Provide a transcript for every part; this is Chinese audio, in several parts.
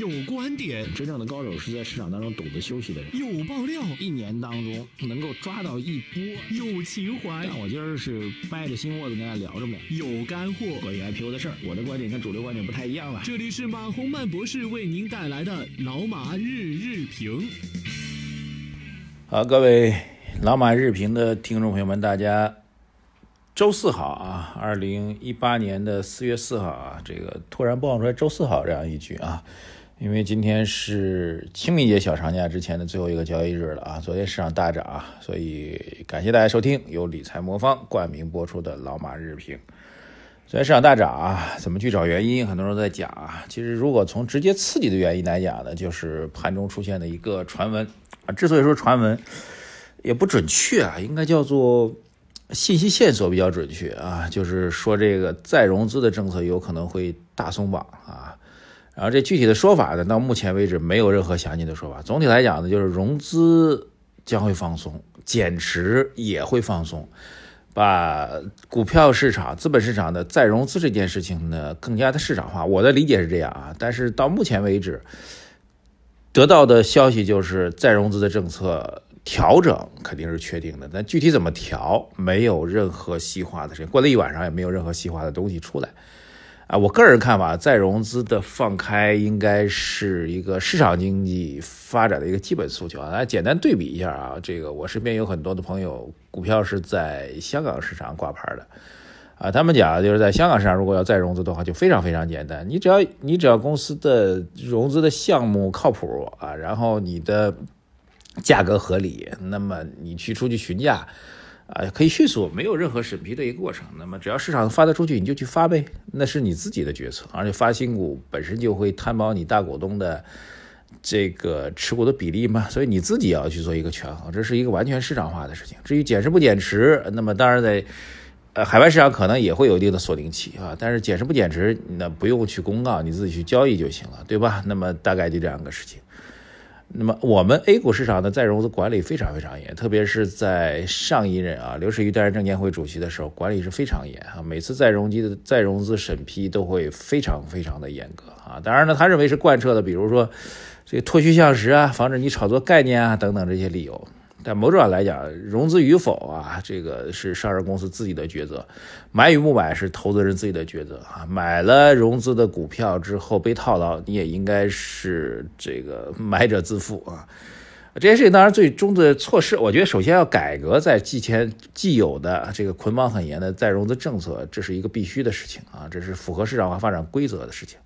有观点，真正的高手是在市场当中懂得休息的人。有爆料，一年当中能够抓到一波。有情怀，但我今儿是掰着心窝子跟大家聊着呢。有干货，关于 IPO 的事儿，我的观点跟主流观点不太一样了。这里是马洪曼博士为您带来的老马日日评。好，各位老马日评的听众朋友们，大家周四好啊！二零一八年的四月四号啊，这个突然播放出来“周四好”这样一句啊。因为今天是清明节小长假之前的最后一个交易日了啊，昨天市场大涨啊，所以感谢大家收听由理财魔方冠名播出的老马日评。昨天市场大涨啊，怎么去找原因？很多人在讲啊。其实如果从直接刺激的原因来讲呢，就是盘中出现的一个传闻啊。之所以说传闻也不准确啊，应该叫做信息线索比较准确啊，就是说这个再融资的政策有可能会大松绑啊。然后这具体的说法呢，到目前为止没有任何详尽的说法。总体来讲呢，就是融资将会放松，减持也会放松，把股票市场、资本市场的再融资这件事情呢更加的市场化。我的理解是这样啊，但是到目前为止得到的消息就是再融资的政策调整肯定是确定的，但具体怎么调，没有任何细化的事情。过了一晚上也没有任何细化的东西出来。啊，我个人看法，再融资的放开应该是一个市场经济发展的一个基本诉求啊。来简单对比一下啊，这个我身边有很多的朋友，股票是在香港市场挂牌的，啊，他们讲就是在香港市场如果要再融资的话，就非常非常简单，你只要你只要公司的融资的项目靠谱啊，然后你的价格合理，那么你去出去询价。啊，可以迅速，没有任何审批的一个过程。那么只要市场发得出去，你就去发呗，那是你自己的决策。而且发新股本身就会摊薄你大股东的这个持股的比例嘛，所以你自己要去做一个权衡，这是一个完全市场化的事情。至于减持不减持，那么当然在呃海外市场可能也会有一定的锁定期啊，但是减持不减持，那不用去公告，你自己去交易就行了，对吧？那么大概就这样个事情。那么我们 A 股市场的再融资管理非常非常严，特别是在上一任啊刘士余担任证监会主席的时候，管理是非常严啊。每次再融资的再融资审批都会非常非常的严格啊。当然呢，他认为是贯彻的，比如说这个脱虚向实啊，防止你炒作概念啊等等这些理由。但某种上来讲，融资与否啊，这个是上市公司自己的抉择；买与不买是投资人自己的抉择啊。买了融资的股票之后被套牢，你也应该是这个买者自负啊。这件事情当然最终的措施，我觉得首先要改革在既前既有的这个捆绑很严的再融资政策，这是一个必须的事情啊，这是符合市场化发展规则的事情。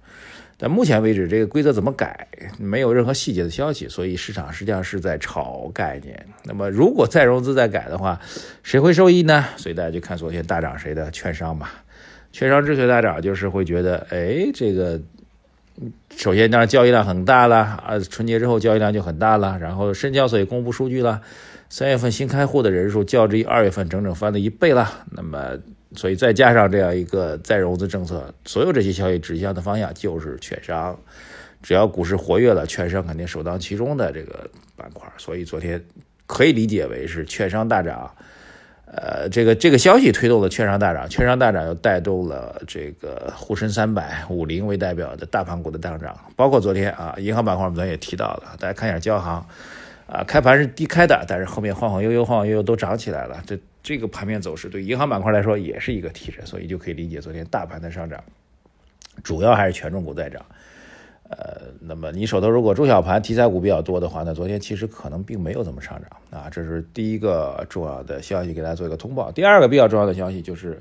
但目前为止，这个规则怎么改，没有任何细节的消息，所以市场实际上是在炒概念。那么，如果再融资再改的话，谁会受益呢？所以大家就看昨天大涨谁的券商吧。券商之所以大涨，就是会觉得，哎，这个首先当然交易量很大了啊，春节之后交易量就很大了。然后深交所也公布数据了，三月份新开户的人数较之于二月份整整翻了一倍了。那么。所以再加上这样一个再融资政策，所有这些消息指向的方向就是券商。只要股市活跃了，券商肯定首当其冲的这个板块。所以昨天可以理解为是券商大涨。呃，这个这个消息推动了券商大涨，券商大涨又带动了这个沪深三百、五零为代表的大盘股的大涨。包括昨天啊，银行板块我们昨天也提到了，大家看一下交行啊，开盘是低开的，但是后面晃晃悠悠、晃晃悠悠都涨起来了。这。这个盘面走势对银行板块来说也是一个提振，所以就可以理解昨天大盘的上涨，主要还是权重股在涨。呃，那么你手头如果中小盘题材股比较多的话，那昨天其实可能并没有怎么上涨啊。这是第一个重要的消息，给大家做一个通报。第二个比较重要的消息就是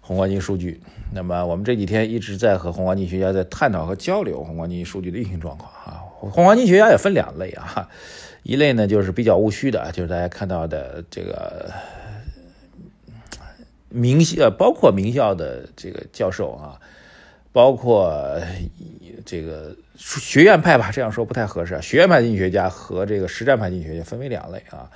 宏观经济数据。那么我们这几天一直在和宏观经济学家在探讨和交流宏观经济数据的运行状况啊。宏观经济学家也分两类啊，一类呢就是比较务虚的，就是大家看到的这个。名校包括名校的这个教授啊，包括这个学院派吧，这样说不太合适。学院派经济学家和这个实战派经济学家分为两类啊。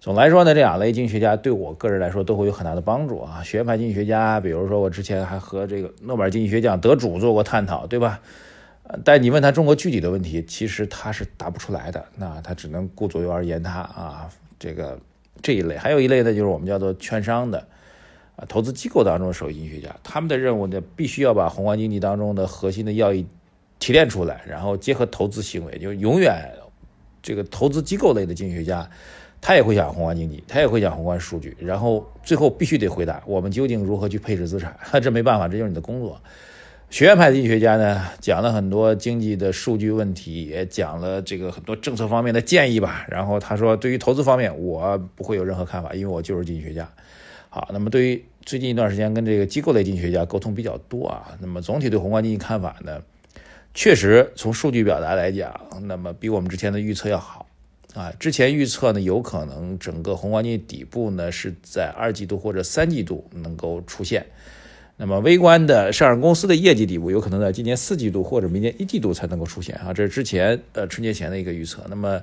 总来说呢，这两类经济学家对我个人来说都会有很大的帮助啊。学院派经济学家，比如说我之前还和这个诺贝尔经济学奖得主做过探讨，对吧？但你问他中国具体的问题，其实他是答不出来的，那他只能顾左右而言他啊。这个这一类，还有一类呢，就是我们叫做券商的。投资机构当中的首席经济学家，他们的任务呢，必须要把宏观经济当中的核心的要义提炼出来，然后结合投资行为，就永远这个投资机构类的经济学家，他也会讲宏观经济，他也会讲宏观数据，然后最后必须得回答我们究竟如何去配置资产，这没办法，这就是你的工作。学院派的经济学家呢，讲了很多经济的数据问题，也讲了这个很多政策方面的建议吧。然后他说，对于投资方面，我不会有任何看法，因为我就是经济学家。好，那么对于最近一段时间跟这个机构类经济学家沟通比较多啊，那么总体对宏观经济看法呢，确实从数据表达来讲，那么比我们之前的预测要好啊。之前预测呢，有可能整个宏观经济底部呢是在二季度或者三季度能够出现。那么微观的上市公司的业绩底部有可能在今年四季度或者明年一季度才能够出现啊，这是之前呃春节前的一个预测。那么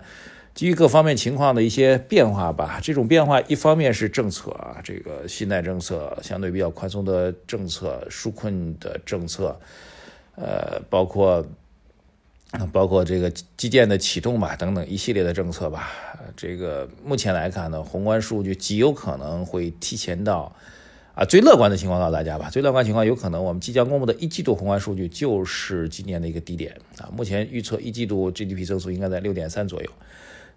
基于各方面情况的一些变化吧，这种变化一方面是政策啊，这个信贷政策相对比较宽松的政策、纾困的政策，呃，包括包括这个基建的启动吧等等一系列的政策吧。这个目前来看呢，宏观数据极有可能会提前到。啊，最乐观的情况告诉大家吧，最乐观情况有可能我们即将公布的一季度宏观数据就是今年的一个低点啊。目前预测一季度 GDP 增速应该在六点三左右，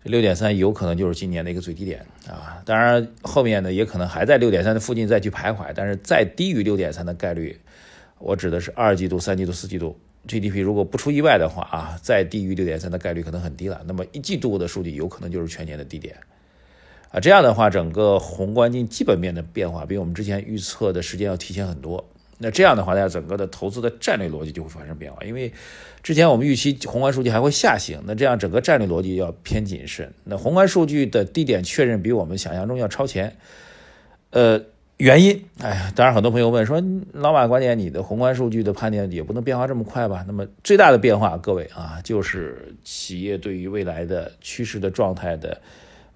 六点三有可能就是今年的一个最低点啊。当然后面呢也可能还在六点三的附近再去徘徊，但是再低于六点三的概率，我指的是二季度、三季度、四季度 GDP 如果不出意外的话啊，再低于六点三的概率可能很低了。那么一季度的数据有可能就是全年的低点。啊，这样的话，整个宏观经济基本面的变化比我们之前预测的时间要提前很多。那这样的话，大家整个的投资的战略逻辑就会发生变化。因为之前我们预期宏观数据还会下行，那这样整个战略逻辑要偏谨慎。那宏观数据的低点确认比我们想象中要超前。呃，原因，哎，当然很多朋友问说，老马观点，你的宏观数据的判断也不能变化这么快吧？那么最大的变化，各位啊，就是企业对于未来的趋势的状态的。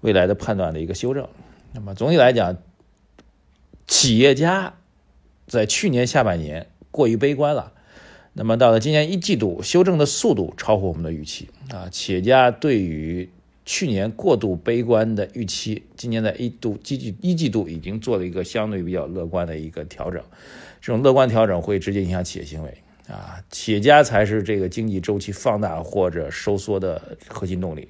未来的判断的一个修正，那么总体来讲，企业家在去年下半年过于悲观了，那么到了今年一季度，修正的速度超乎我们的预期啊。企业家对于去年过度悲观的预期，今年在一度季季一季度已经做了一个相对比较乐观的一个调整，这种乐观调整会直接影响企业行为啊。企业家才是这个经济周期放大或者收缩的核心动力。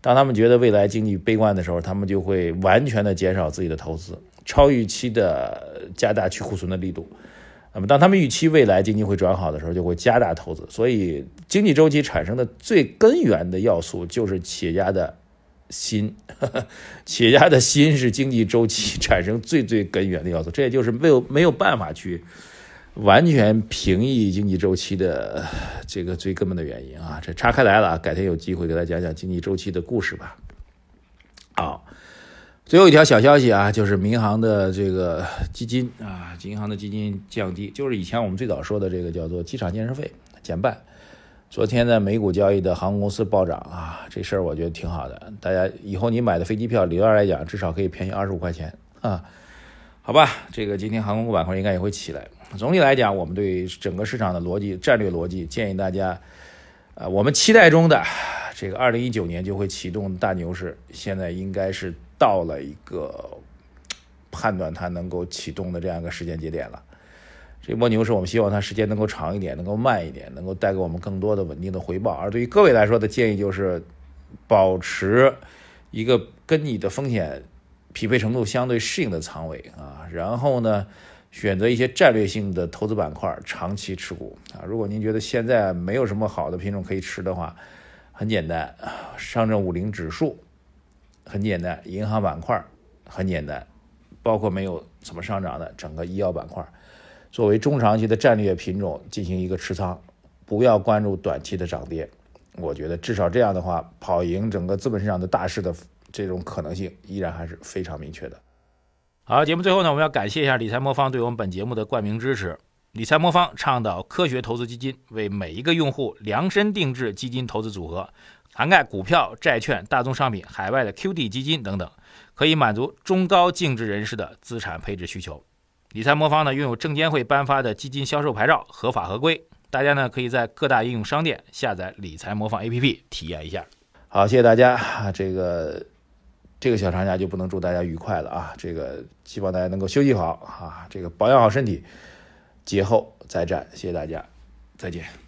当他们觉得未来经济悲观的时候，他们就会完全的减少自己的投资，超预期的加大去库存的力度。那么，当他们预期未来经济会转好的时候，就会加大投资。所以，经济周期产生的最根源的要素就是企业家的心，企业家的心是经济周期产生最最根源的要素。这也就是没有没有办法去。完全平抑经济周期的这个最根本的原因啊，这岔开来了，改天有机会给大家讲讲经济周期的故事吧。好，最后一条小消息啊，就是民航的这个基金啊，银行的基金降低，就是以前我们最早说的这个叫做机场建设费减半。昨天在，美股交易的航空公司暴涨啊，这事儿我觉得挺好的，大家以后你买的飞机票，理论上来讲至少可以便宜二十五块钱啊。好吧，这个今天航空板块应该也会起来。总体来讲，我们对整个市场的逻辑、战略逻辑，建议大家，呃，我们期待中的这个二零一九年就会启动大牛市，现在应该是到了一个判断它能够启动的这样一个时间节点了。这波牛市，我们希望它时间能够长一点，能够慢一点，能够带给我们更多的稳定的回报。而对于各位来说的建议就是，保持一个跟你的风险。匹配程度相对适应的仓位啊，然后呢，选择一些战略性的投资板块，长期持股啊。如果您觉得现在没有什么好的品种可以吃的话，很简单，上证五零指数很简单，银行板块很简单，包括没有怎么上涨的整个医药板块，作为中长期的战略品种进行一个持仓，不要关注短期的涨跌。我觉得至少这样的话，跑赢整个资本市场的大势的。这种可能性依然还是非常明确的。好，节目最后呢，我们要感谢一下理财魔方对我们本节目的冠名支持。理财魔方倡导科学投资基金，为每一个用户量身定制基金投资组合，涵盖股票、债券、大宗商品、海外的 QD 基金等等，可以满足中高净值人士的资产配置需求。理财魔方呢，拥有证监会颁发的基金销售牌照，合法合规。大家呢，可以在各大应用商店下载理财魔方 APP 体验一下。好，谢谢大家。这个。这个小长假就不能祝大家愉快了啊！这个希望大家能够休息好啊，这个保养好身体，节后再战。谢谢大家，再见。